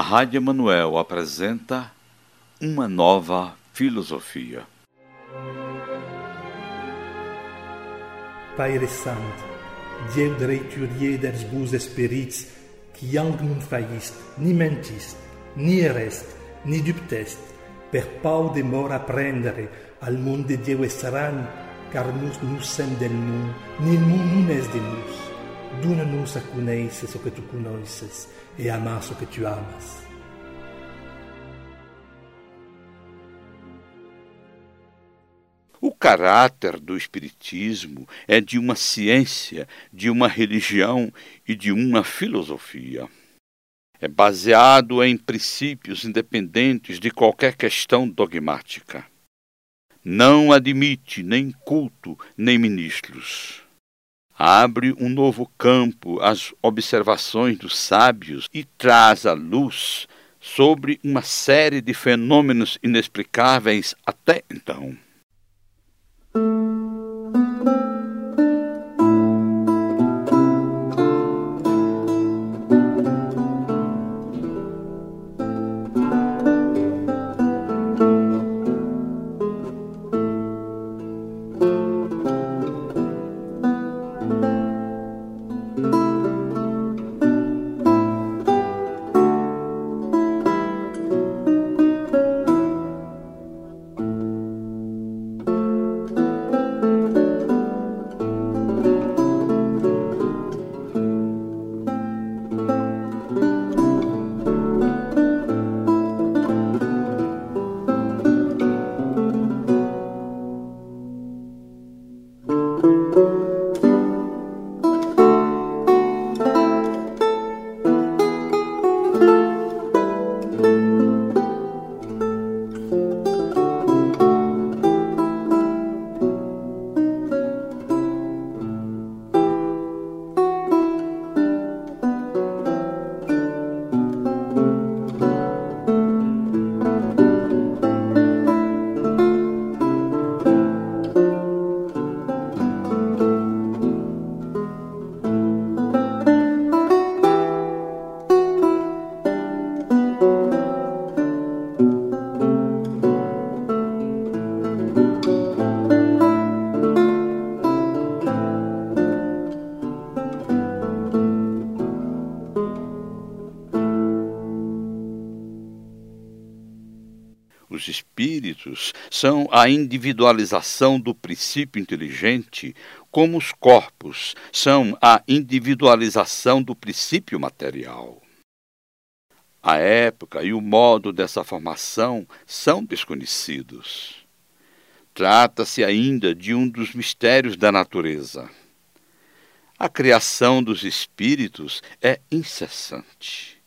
A Rádio Emanuel apresenta uma nova filosofia. Pai Santo, Deus dreiturier des bons espíritos, que algum faíste, ni mentiste, ni ereste, ni dubteste, per pau de mor apprendere al mundo de Deus estarán, car nus nus sem del mundo, il mundo non es de nus. Duna-nos a conheces o que tu conheces, e amas o que tu amas. O caráter do Espiritismo é de uma ciência, de uma religião e de uma filosofia. É baseado em princípios independentes de qualquer questão dogmática. Não admite nem culto nem ministros. Abre um novo campo às observações dos sábios e traz a luz sobre uma série de fenômenos inexplicáveis até então. Espíritos são a individualização do princípio inteligente, como os corpos são a individualização do princípio material. A época e o modo dessa formação são desconhecidos. Trata-se ainda de um dos mistérios da natureza. A criação dos espíritos é incessante.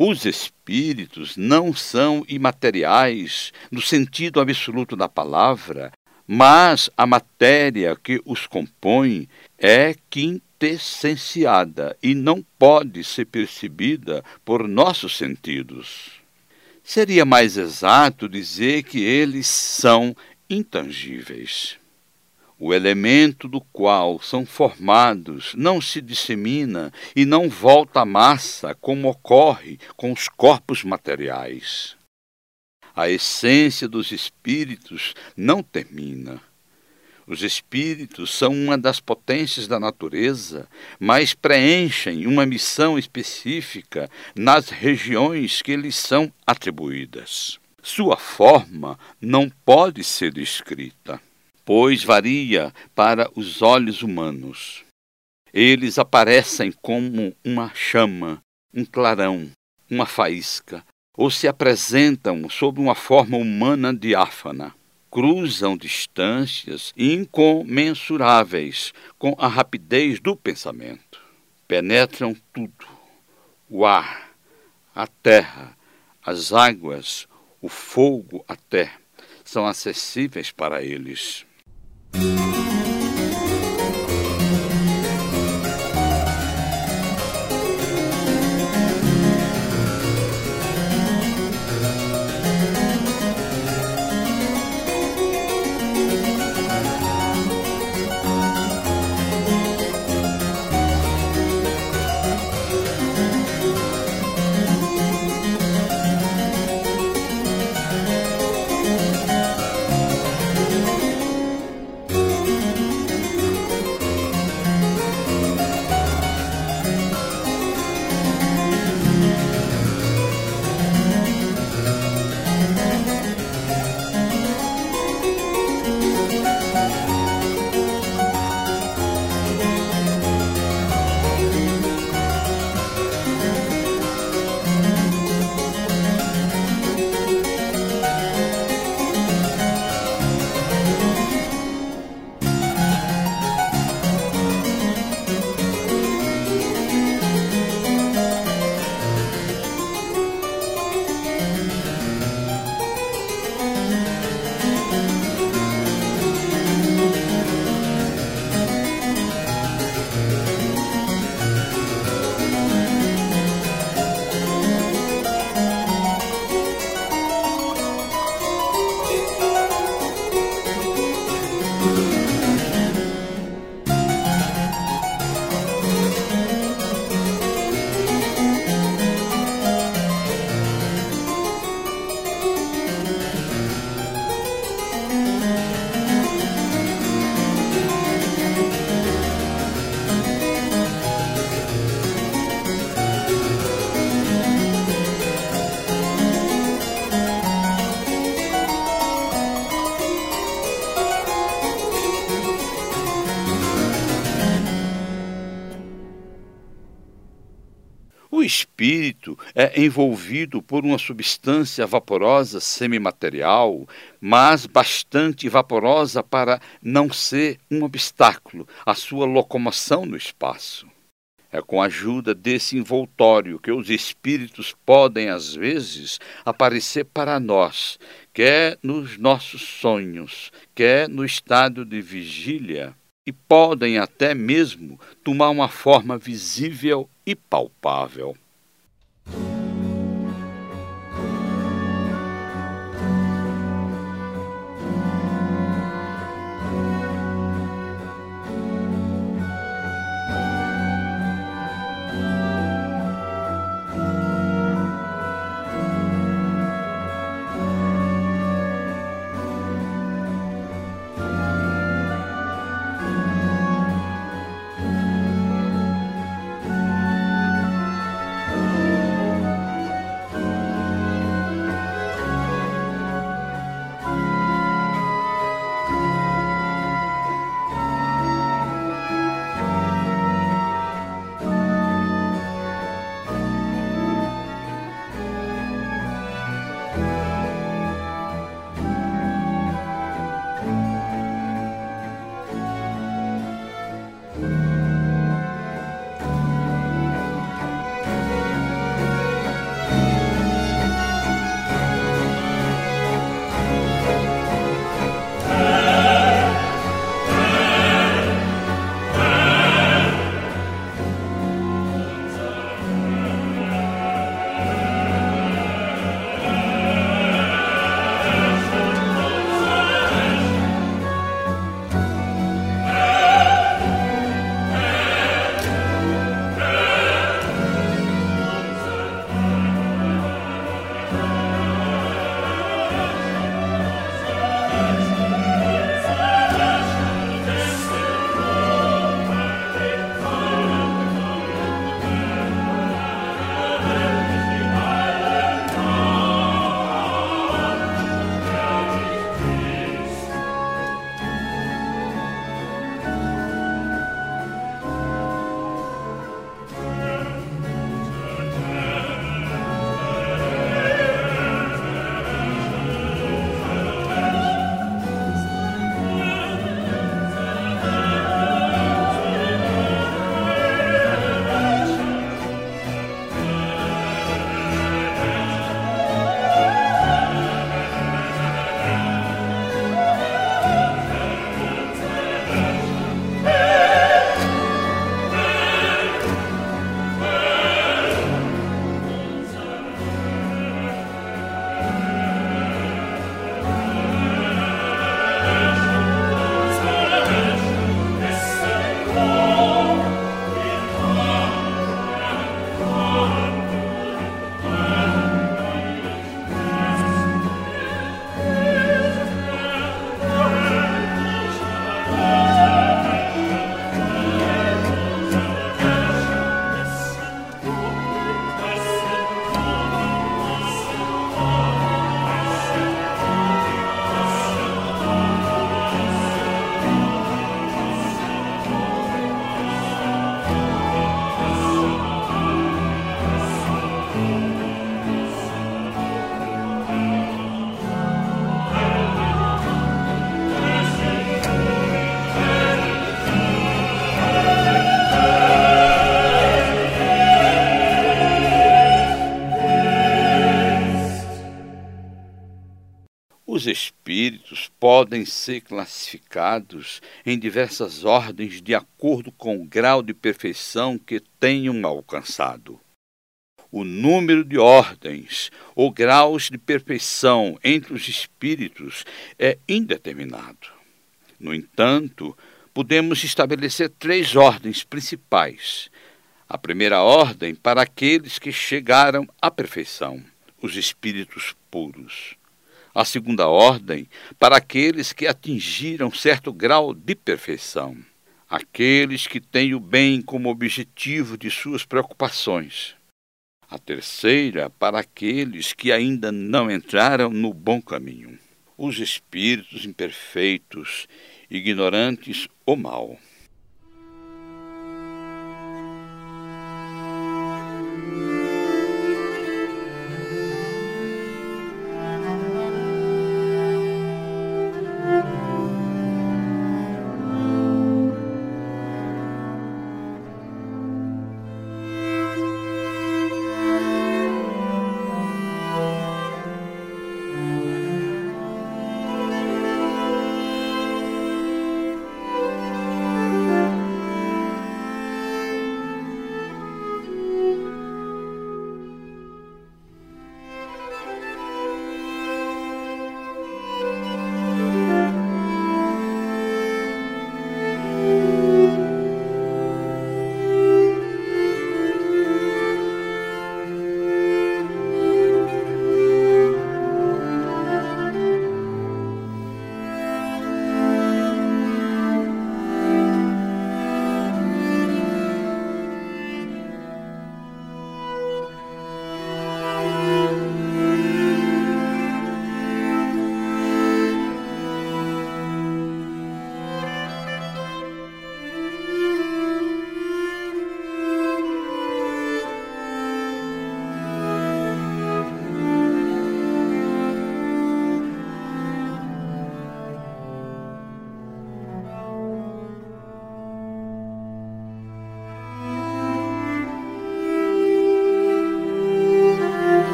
Os espíritos não são imateriais no sentido absoluto da palavra, mas a matéria que os compõe é quintessenciada e não pode ser percebida por nossos sentidos. Seria mais exato dizer que eles são intangíveis. O elemento do qual são formados não se dissemina e não volta à massa como ocorre com os corpos materiais. A essência dos espíritos não termina. Os espíritos são uma das potências da natureza, mas preenchem uma missão específica nas regiões que lhes são atribuídas. Sua forma não pode ser descrita, pois varia para os olhos humanos. Eles aparecem como uma chama, um clarão, uma faísca, ou se apresentam sob uma forma humana diáfana cruzam distâncias incomensuráveis com a rapidez do pensamento. Penetram tudo: o ar, a terra, as águas, o fogo até, são acessíveis para eles. Thank you. Espírito é envolvido por uma substância vaporosa semimaterial, mas bastante vaporosa para não ser um obstáculo à sua locomoção no espaço. É com a ajuda desse envoltório que os espíritos podem, às vezes, aparecer para nós, quer nos nossos sonhos, quer no estado de vigília, e podem até mesmo tomar uma forma visível e palpável. Os espíritos podem ser classificados em diversas ordens de acordo com o grau de perfeição que tenham alcançado. O número de ordens ou graus de perfeição entre os espíritos é indeterminado. No entanto, podemos estabelecer três ordens principais. A primeira ordem para aqueles que chegaram à perfeição, os espíritos puros a segunda ordem para aqueles que atingiram certo grau de perfeição, aqueles que têm o bem como objetivo de suas preocupações. A terceira para aqueles que ainda não entraram no bom caminho, os espíritos imperfeitos, ignorantes ou mal.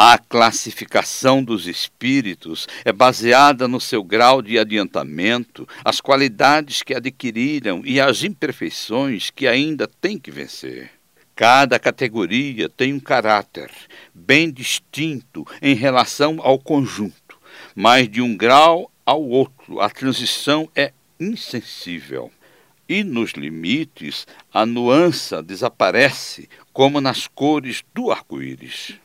A classificação dos espíritos é baseada no seu grau de adiantamento, as qualidades que adquiriram e as imperfeições que ainda têm que vencer. Cada categoria tem um caráter bem distinto em relação ao conjunto, mas de um grau ao outro a transição é insensível. E nos limites, a nuance desaparece, como nas cores do arco-íris.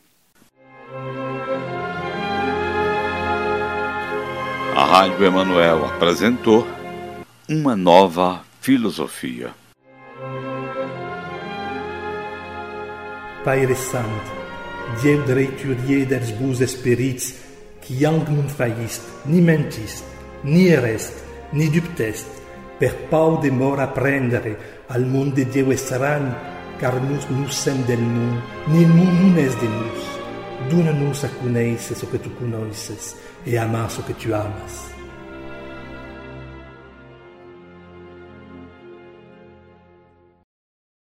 A Rádio Emanuel apresentou uma nova filosofia. Pai Santo, Deus dreiturier des bus espirits, qui ang nun faillist, ni mentist, ni erest, ni dubtest, per pau de mort apprendere al monde de Dieu estran, car nous nous sem del monde, ni nun es de nous. Dona-nos a conhecer o que tu conheces e amar o que tu amas.